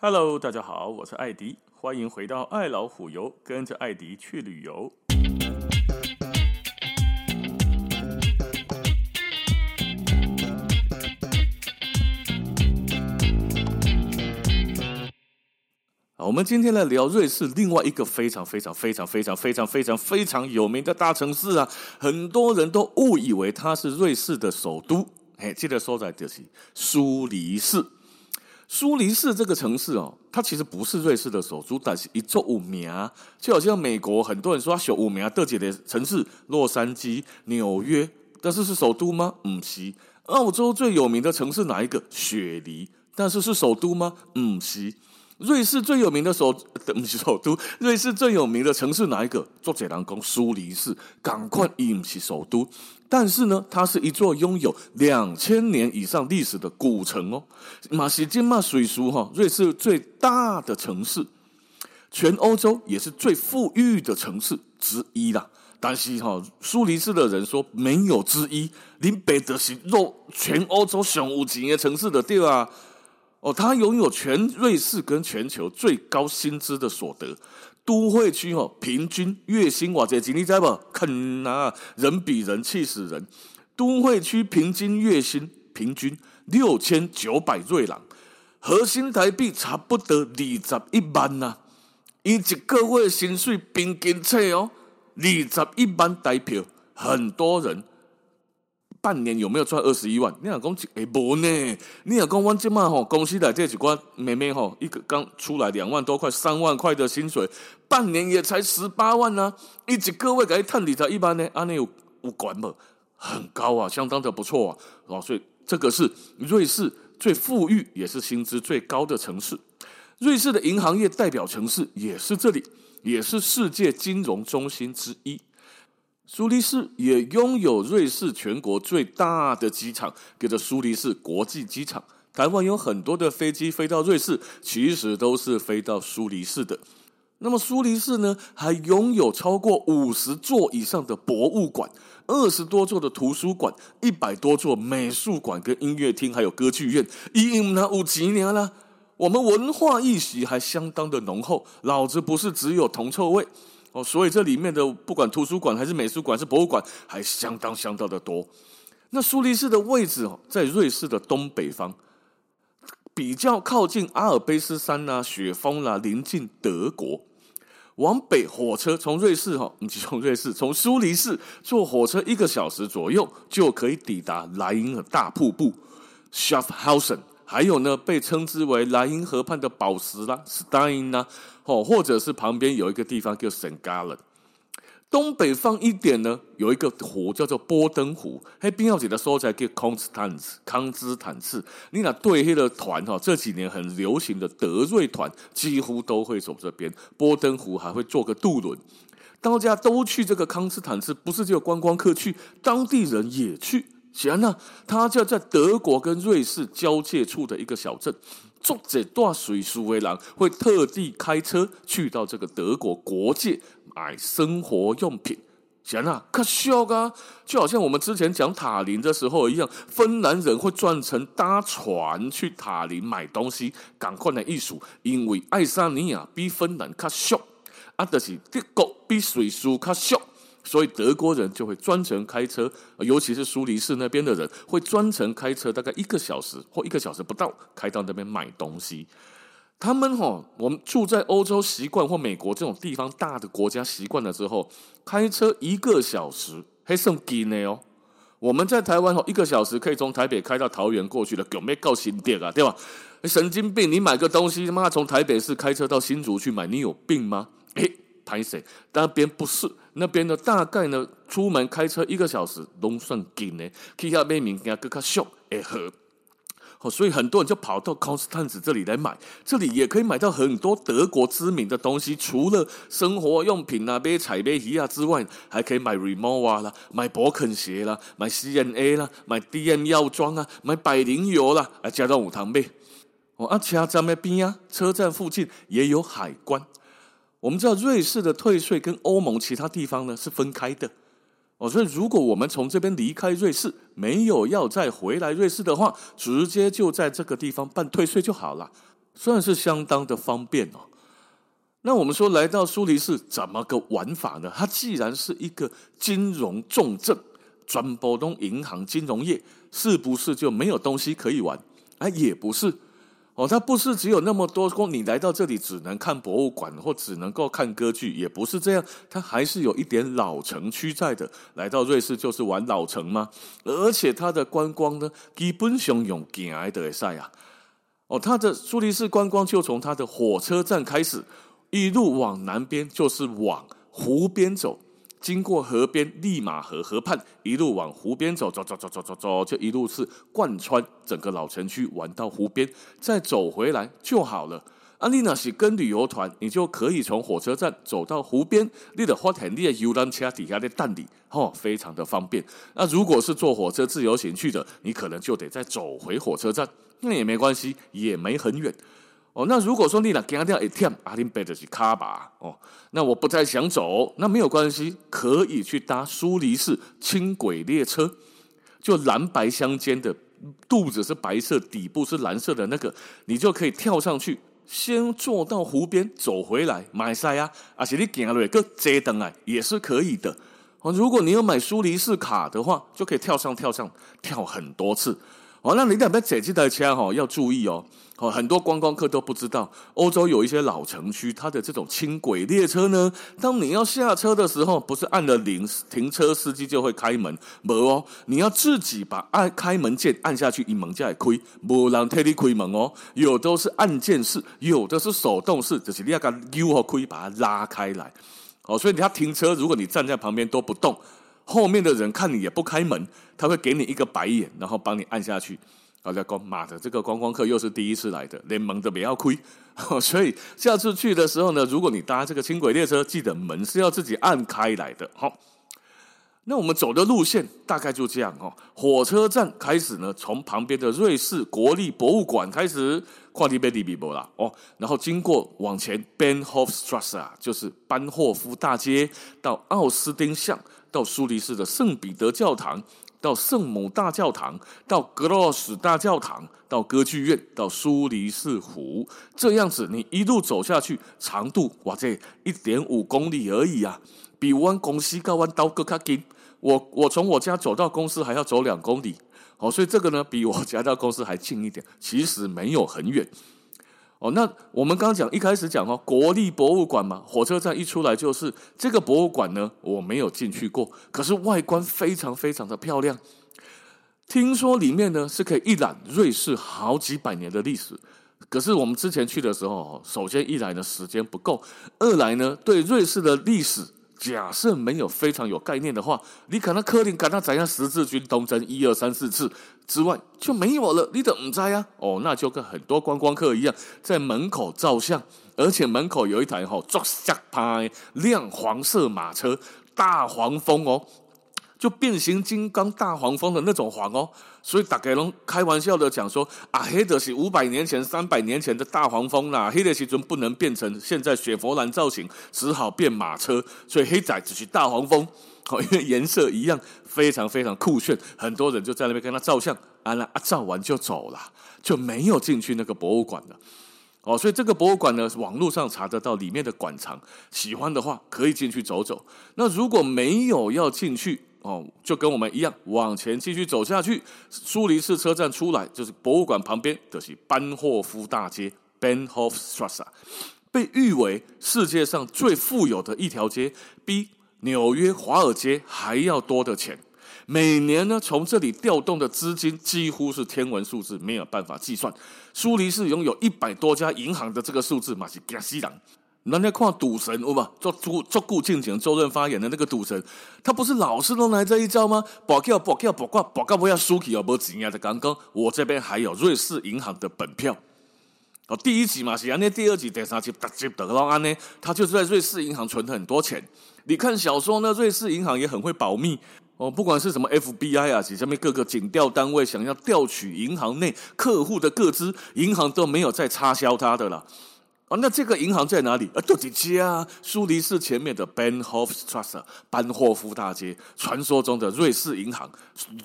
Hello，大家好，我是艾迪，欢迎回到爱老虎游，跟着艾迪去旅游。我们今天来聊瑞士另外一个非常非常非常非常非常非常非常有名的大城市啊，很多人都误以为它是瑞士的首都。嘿，记得说在就是苏黎世。苏黎世这个城市哦，它其实不是瑞士的首都，但是一座五名，就好像美国很多人说它小五名的几的城市，洛杉矶、纽约，但是是首都吗？不是。澳洲最有名的城市哪一个？雪梨，但是是首都吗？不是。瑞士最有名的首，不是首都。瑞士最有名的城市哪一个？做解囊工苏黎世，赶快不是首都。但是呢，它是一座拥有两千年以上历史的古城哦。马西金马水书哈，瑞士最大的城市，全欧洲也是最富裕的城市之一啦。但是哈，苏黎世的人说没有之一，林北德是若全欧洲上有钱的城市的对吧？哦，它拥有全瑞士跟全球最高薪资的所得，都会区哦，平均月薪哇这几你知不？肯啊，人比人气死人。都会区平均月薪平均六千九百瑞郎，核心台币差不多二十一万呐、啊。以及个月薪水平均测哦，二十一万台票，很多人。半年有没有赚二十一万？你老公哎不呢？你老公我这嘛吼，公司来这几关妹妹吼，一个刚出来两万多块、三万块的薪水，半年也才十八万呢、啊。一直各位给探底才一般呢，啊，那有有管不？很高啊，相当的不错啊。哦，所以这个是瑞士最富裕也是薪资最高的城市。瑞士的银行业代表城市也是这里，也是世界金融中心之一。苏黎世也拥有瑞士全国最大的机场，叫做苏黎世国际机场。台湾有很多的飞机飞到瑞士，其实都是飞到苏黎世的。那么苏黎世呢，还拥有超过五十座以上的博物馆，二十多座的图书馆，一百多座美术馆跟音乐厅，还有歌剧院。因那五几年了，我们文化气息还相当的浓厚，老子不是只有铜臭味。哦，所以这里面的不管图书馆还是美术馆，是博物馆，还相当相当的多。那苏黎世的位置哦，在瑞士的东北方，比较靠近阿尔卑斯山呐、雪峰啦、临近德国。往北火车从瑞士哈，你从瑞士从苏黎世坐火车一个小时左右就可以抵达莱茵河大瀑布 Schaffhausen。还有呢，被称之为莱茵河畔的宝石啦，Stein 啦，哦，或者是旁边有一个地方叫 St. Gallen。东北方一点呢，有一个湖叫做波登湖，还边有几个所在叫 Constance 康斯坦茨。你那对黑的团哈，这几年很流行的德瑞团几乎都会走这边。波登湖还会坐个渡轮，大家都去这个康斯坦茨，不是只有观光客去，当地人也去。行啊，它就在德国跟瑞士交界处的一个小镇。作者大水苏维郎会特地开车去到这个德国国界买生活用品。行啊，可笑啊！就好像我们之前讲塔林的时候一样，芬兰人会专程搭船去塔林买东西，赶快的艺术，因为爱沙尼亚比芬兰卡小，啊，就是德国比瑞士卡小。所以德国人就会专程开车，尤其是苏黎世那边的人会专程开车，大概一个小时或一个小时不到，开到那边买东西。他们哈，我们住在欧洲习惯或美国这种地方大的国家习惯了之后，开车一个小时还算近的哦。我们在台湾哈，一个小时可以从台北开到桃园过去了，有没有够新店啊？对吧？神经病！你买个东西，他妈从台北市开车到新竹去买，你有病吗？诶拍谁？那边不是那边的，大概呢，出门开车一个小时都算近呢。去下面物件更加俗，会好。好，所以很多人就跑到康斯坦茨这里来买，这里也可以买到很多德国知名的东西，除了生活用品啊、买菜买鱼啊之外，还可以买 Rimowa 啦、买博肯鞋啦、买 CNA 啦、买 DM 药妆啊、买百灵油啦，啊，加到五堂妹。哦，啊，车站那边啊，车站附近也有海关。我们知道瑞士的退税跟欧盟其他地方呢是分开的哦，所以如果我们从这边离开瑞士，没有要再回来瑞士的话，直接就在这个地方办退税就好了。算是相当的方便哦。那我们说来到苏黎世怎么个玩法呢？它既然是一个金融重镇，专波东银行金融业，是不是就没有东西可以玩？哎，也不是哦，它不是只有那么多，说你来到这里只能看博物馆或只能够看歌剧，也不是这样，它还是有一点老城区在的。来到瑞士就是玩老城吗？而且它的观光呢，基本上用行的赛啊，哦，它的苏黎世观光就从它的火车站开始。一路往南边就是往湖边走，经过河边利马河河畔，一路往湖边走，走走走走走走，就一路是贯穿整个老城区，玩到湖边，再走回来就好了。啊，你那是跟旅游团，你就可以从火车站走到湖边，你的花田，你的游览车底下的蛋里，哦，非常的方便。那如果是坐火车自由行去的，你可能就得再走回火车站，那也没关系，也没很远。哦，那如果说你俩惊掉一天，阿林背的是卡吧？哦，那我不太想走，那没有关系，可以去搭苏黎世轻轨列车，就蓝白相间的，肚子是白色，底部是蓝色的那个，你就可以跳上去，先坐到湖边，走回来买菜呀，而且你行了一个折灯啊，也是可以的。哦，如果你有买苏黎世卡的话，就可以跳上跳上跳很多次。哦，那你两边这几台车哈要注意哦。哦，很多观光客都不知道，欧洲有一些老城区，它的这种轻轨列车呢，当你要下车的时候，不是按了铃，停车司机就会开门，没哦，你要自己把按开门键按下去，一门就会开，没人替你开门哦。有的是按键式，有的是手动式，就是你要给它扭和开，把它拉开来。哦，所以你要停车，如果你站在旁边都不动，后面的人看你也不开门，他会给你一个白眼，然后帮你按下去。好在讲，妈的，这个观光客又是第一次来的，连门都不要开。所以下次去的时候呢，如果你搭这个轻轨列车，记得门是要自己按开来的。好，那我们走的路线大概就这样哦。火车站开始呢，从旁边的瑞士国立博物馆开始，跨地贝利比博啦哦，然后经过往前，Benhofstrasse，就是班霍夫大街，到奥斯丁巷，到苏黎世的圣彼得教堂。到圣母大教堂，到格罗斯大教堂，到歌剧院，到苏黎世湖，这样子你一路走下去，长度哇这一点五公里而已啊，比湾公司高湾刀更卡近。我我从我家走到公司还要走两公里，哦，所以这个呢比我家到公司还近一点，其实没有很远。哦，那我们刚讲一开始讲哦，国立博物馆嘛，火车站一出来就是这个博物馆呢，我没有进去过，可是外观非常非常的漂亮。听说里面呢是可以一览瑞士好几百年的历史，可是我们之前去的时候，首先一来呢时间不够，二来呢对瑞士的历史。假设没有非常有概念的话，你可能柯林赶到怎样十字军东征一二三四次之外就没有了，你怎么在呀？哦，那就跟很多观光客一样，在门口照相，而且门口有一台吼抓下拍亮黄色马车，大黄蜂哦。就变形金刚大黄蜂的那种黄哦，所以大概拢开玩笑的讲说啊，黑的是五百年前、三百年前的大黄蜂啦，黑的时阵不能变成现在雪佛兰造型，只好变马车，所以黑仔只是大黄蜂，哦，因为颜色一样，非常非常酷炫，很多人就在那边跟他照相，啊那啊照完就走了，就没有进去那个博物馆了，哦，所以这个博物馆呢，网络上查得到里面的馆藏，喜欢的话可以进去走走，那如果没有要进去。哦，就跟我们一样，往前继续走下去，苏黎世车站出来就是博物馆旁边，就是班霍夫大街 （Benhofstrasse），被誉为世界上最富有的一条街，比纽约华尔街还要多的钱。每年呢，从这里调动的资金几乎是天文数字，没有办法计算。苏黎世拥有一百多家银行的这个数字，嘛是惊死人。人家看赌神，我嘛做做做顾敬前周润发演的那个赌神，他不是老是都来这一招吗？保票保票保挂保挂不要输起哦，不怎样的刚刚我这边还有瑞士银行的本票哦，第一集嘛是安尼，第二集第三集特辑得到安尼，他就是在瑞士银行存了很多钱。你看小说呢，瑞士银行也很会保密哦，不管是什么 FBI 啊，其上面各个警调单位想要调取银行内客户的各资，银行都没有再插销他的了。哦，那这个银行在哪里？啊，都在家，苏黎世前面的 Benhofstrasse 班霍夫大街，传说中的瑞士银行，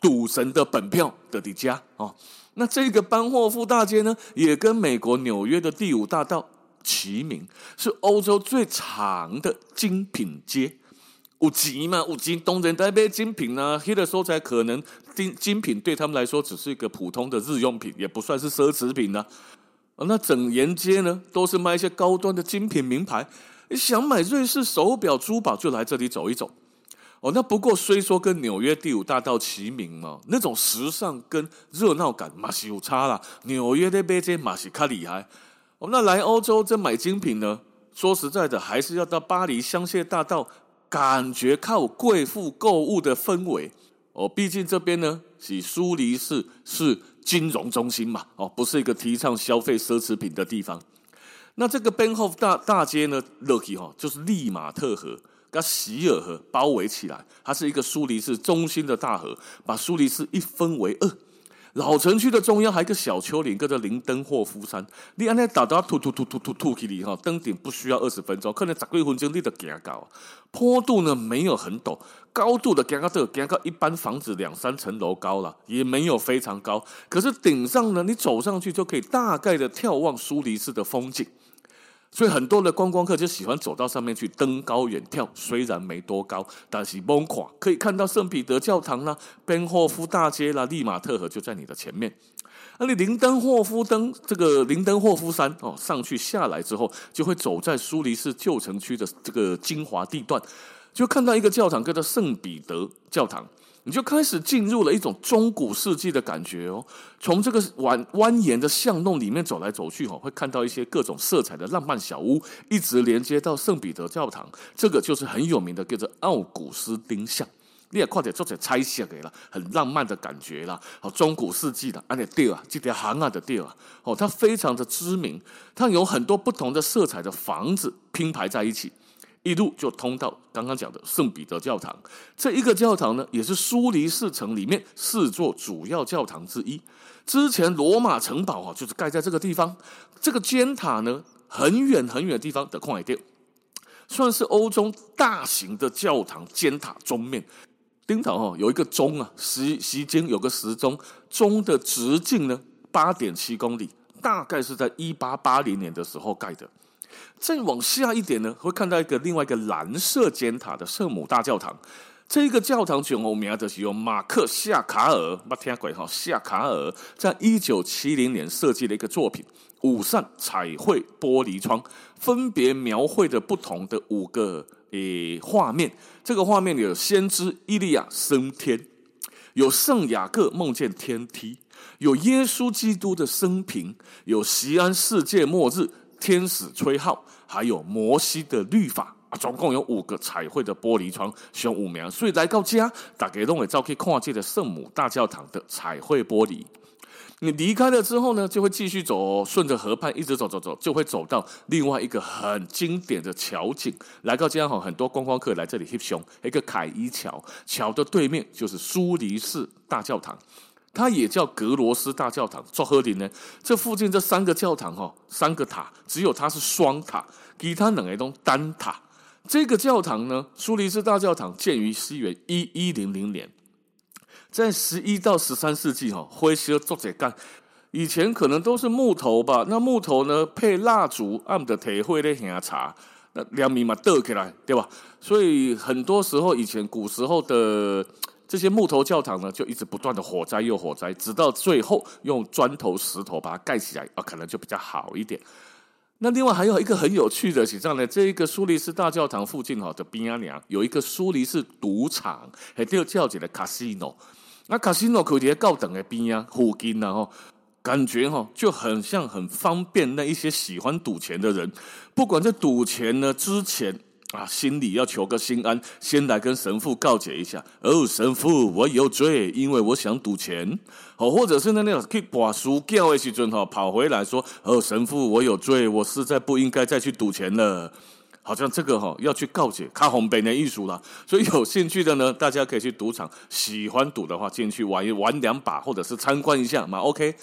赌神的本票的底家哦。那这个班霍夫大街呢，也跟美国纽约的第五大道齐名，是欧洲最长的精品街。五级嘛？有钱，当然在买精品啊。那个时候才可能精精品对他们来说只是一个普通的日用品，也不算是奢侈品呢、啊。那整沿街呢，都是卖一些高端的精品名牌。你想买瑞士手表、珠宝，就来这里走一走。哦，那不过虽说跟纽约第五大道齐名嘛，那种时尚跟热闹感嘛是有差啦。纽约的买这嘛是卡厉害。哦，那来欧洲这买精品呢，说实在的，还是要到巴黎香榭大道。感觉靠贵妇购物的氛围哦，毕竟这边呢是苏黎世，是金融中心嘛哦，不是一个提倡消费奢侈品的地方。那这个 Bahnhof 大大街呢，Lucky 哈，就是利马特河跟席尔河包围起来，它是一个苏黎世中心的大河，把苏黎世一分为二。老城区的中央还有一个小丘陵，叫做林登霍夫山。你按那打到突突突突突突起里哈，登顶不需要二十分钟，可能十几分钟你就行到。坡度呢没有很陡，高度的行到这个行到一般房子两三层楼高了，也没有非常高。可是顶上呢，你走上去就可以大概的眺望苏黎世的风景。所以很多的观光客就喜欢走到上面去登高远眺，虽然没多高，但是猛看可以看到圣彼得教堂啦、宾霍夫大街啦、利马特河就在你的前面。那你林登霍夫登这个林登霍夫山哦，上去下来之后，就会走在苏黎世旧城区的这个精华地段，就看到一个教堂，叫做圣彼得教堂。你就开始进入了一种中古世纪的感觉哦，从这个蜿蜿蜒的巷弄里面走来走去，会看到一些各种色彩的浪漫小屋，一直连接到圣彼得教堂。这个就是很有名的，叫做奥古斯丁像。你也快点做点拆卸给了，很浪漫的感觉啦。好，中古世纪的，而且对啊，这条行啊的对啊，哦，它非常的知名，它有很多不同的色彩的房子拼排在一起。一路就通到刚刚讲的圣彼得教堂，这一个教堂呢，也是苏黎世城里面四座主要教堂之一。之前罗马城堡啊，就是盖在这个地方。这个尖塔呢，很远很远的地方的旷野地，算是欧洲大型的教堂尖塔钟面。顶头哈有一个钟啊，时时间有个时钟，钟的直径呢八点七公里，大概是在一八八零年的时候盖的。再往下一点呢，会看到一个另外一个蓝色尖塔的圣母大教堂。这一个教堂最有名的是由马克夏卡尔，没听过哈？夏卡尔在一九七零年设计的一个作品，五扇彩绘玻璃窗，分别描绘着不同的五个诶画面。这个画面里有先知伊利亚升天，有圣雅各梦见天梯，有耶稣基督的生平，有锡安世界末日。天使吹号，还有摩西的律法啊，总共有五个彩绘的玻璃窗，选五名。所以来到家，大家都会照可以看这的圣母大教堂的彩绘玻璃。你离开了之后呢，就会继续走，顺着河畔一直走走走，就会走到另外一个很经典的桥景。来到家哈，很多观光客来这里翕相，一个凯伊桥，桥的对面就是苏黎世大教堂。它也叫格罗斯大教堂，做何林呢？这附近这三个教堂哈，三个塔，只有它是双塔，其他两个都单塔。这个教堂呢，苏黎世大教堂建于西元一一零零年，在十一到十三世纪哈，灰色做这干，以前可能都是木头吧？那木头呢，配蜡烛，按的铁灰的香茶，那两米嘛倒起来，对吧？所以很多时候以前古时候的。这些木头教堂呢，就一直不断的火灾又火灾，直到最后用砖头石头把它盖起来啊，可能就比较好一点。那另外还有一个很有趣的是这样呢，这一个苏黎世大教堂附近哈的边啊娘有一个苏黎世赌场，还叫叫起来卡西诺。那卡西诺可以在高等的边啊附近然后感觉哈就很像很方便那一些喜欢赌钱的人，不管在赌钱呢之前。啊，心里要求个心安，先来跟神父告解一下。哦，神父，我有罪，因为我想赌钱。哦，或者是那那种去把书叫的时阵哈，跑回来说，哦，神父，我有罪，我实在不应该再去赌钱了。好像这个哈要去告解，看红本的艺术了。所以有兴趣的呢，大家可以去赌场，喜欢赌的话进去玩一玩两把，或者是参观一下嘛。OK。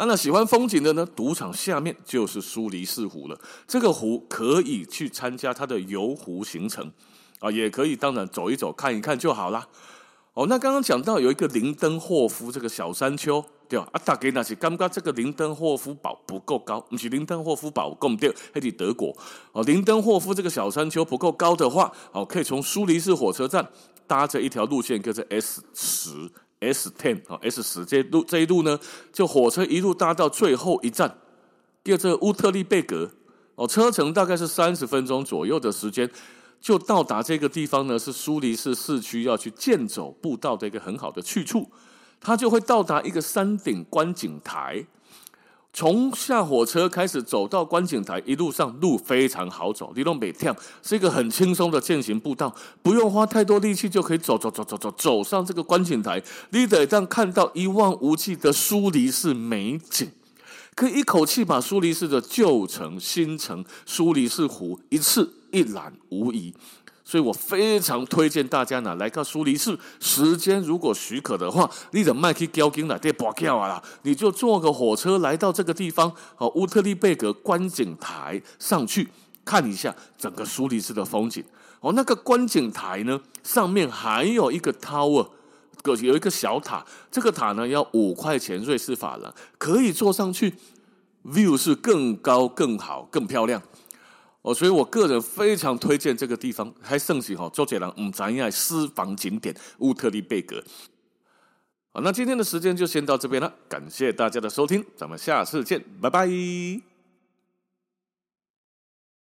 啊，那喜欢风景的呢？赌场下面就是苏黎世湖了。这个湖可以去参加它的游湖行程啊，也可以当然走一走看一看就好啦。哦，那刚刚讲到有一个林登霍夫这个小山丘，对吧？啊，大家那是感觉这个林登霍夫堡不够高，不是林登霍夫堡够对，还是德国哦。林登霍夫这个小山丘不够高的话，哦，可以从苏黎世火车站搭着一条路线，叫做 S 十 S ten 啊 S 十这路这一路呢，就火车一路搭到最后一站，叫做乌特利贝格哦，车程大概是三十分钟左右的时间，就到达这个地方呢，是苏黎世市区要去健走步道的一个很好的去处。它就会到达一个山顶观景台，从下火车开始走到观景台，一路上路非常好走，你都没跳，是一个很轻松的健行步道，不用花太多力气就可以走走走走走走上这个观景台，你得让看到一望无际的苏黎世美景，可以一口气把苏黎世的旧城、新城、苏黎世湖一次一览无遗。所以我非常推荐大家呢来到苏黎世，时间如果许可的话，你的麦克交金了，得拔掉啊啦，你就坐个火车来到这个地方，哦，乌特利贝格观景台上去看一下整个苏黎世的风景。哦，那个观景台呢，上面还有一个 tower，个有一个小塔，这个塔呢要五块钱瑞士法郎，可以坐上去，view 是更高、更好、更漂亮。哦，所以我个人非常推荐这个地方，还盛行哈周杰伦唔咱爱私房景点乌特利贝格。好，那今天的时间就先到这边了，感谢大家的收听，咱们下次见，拜拜。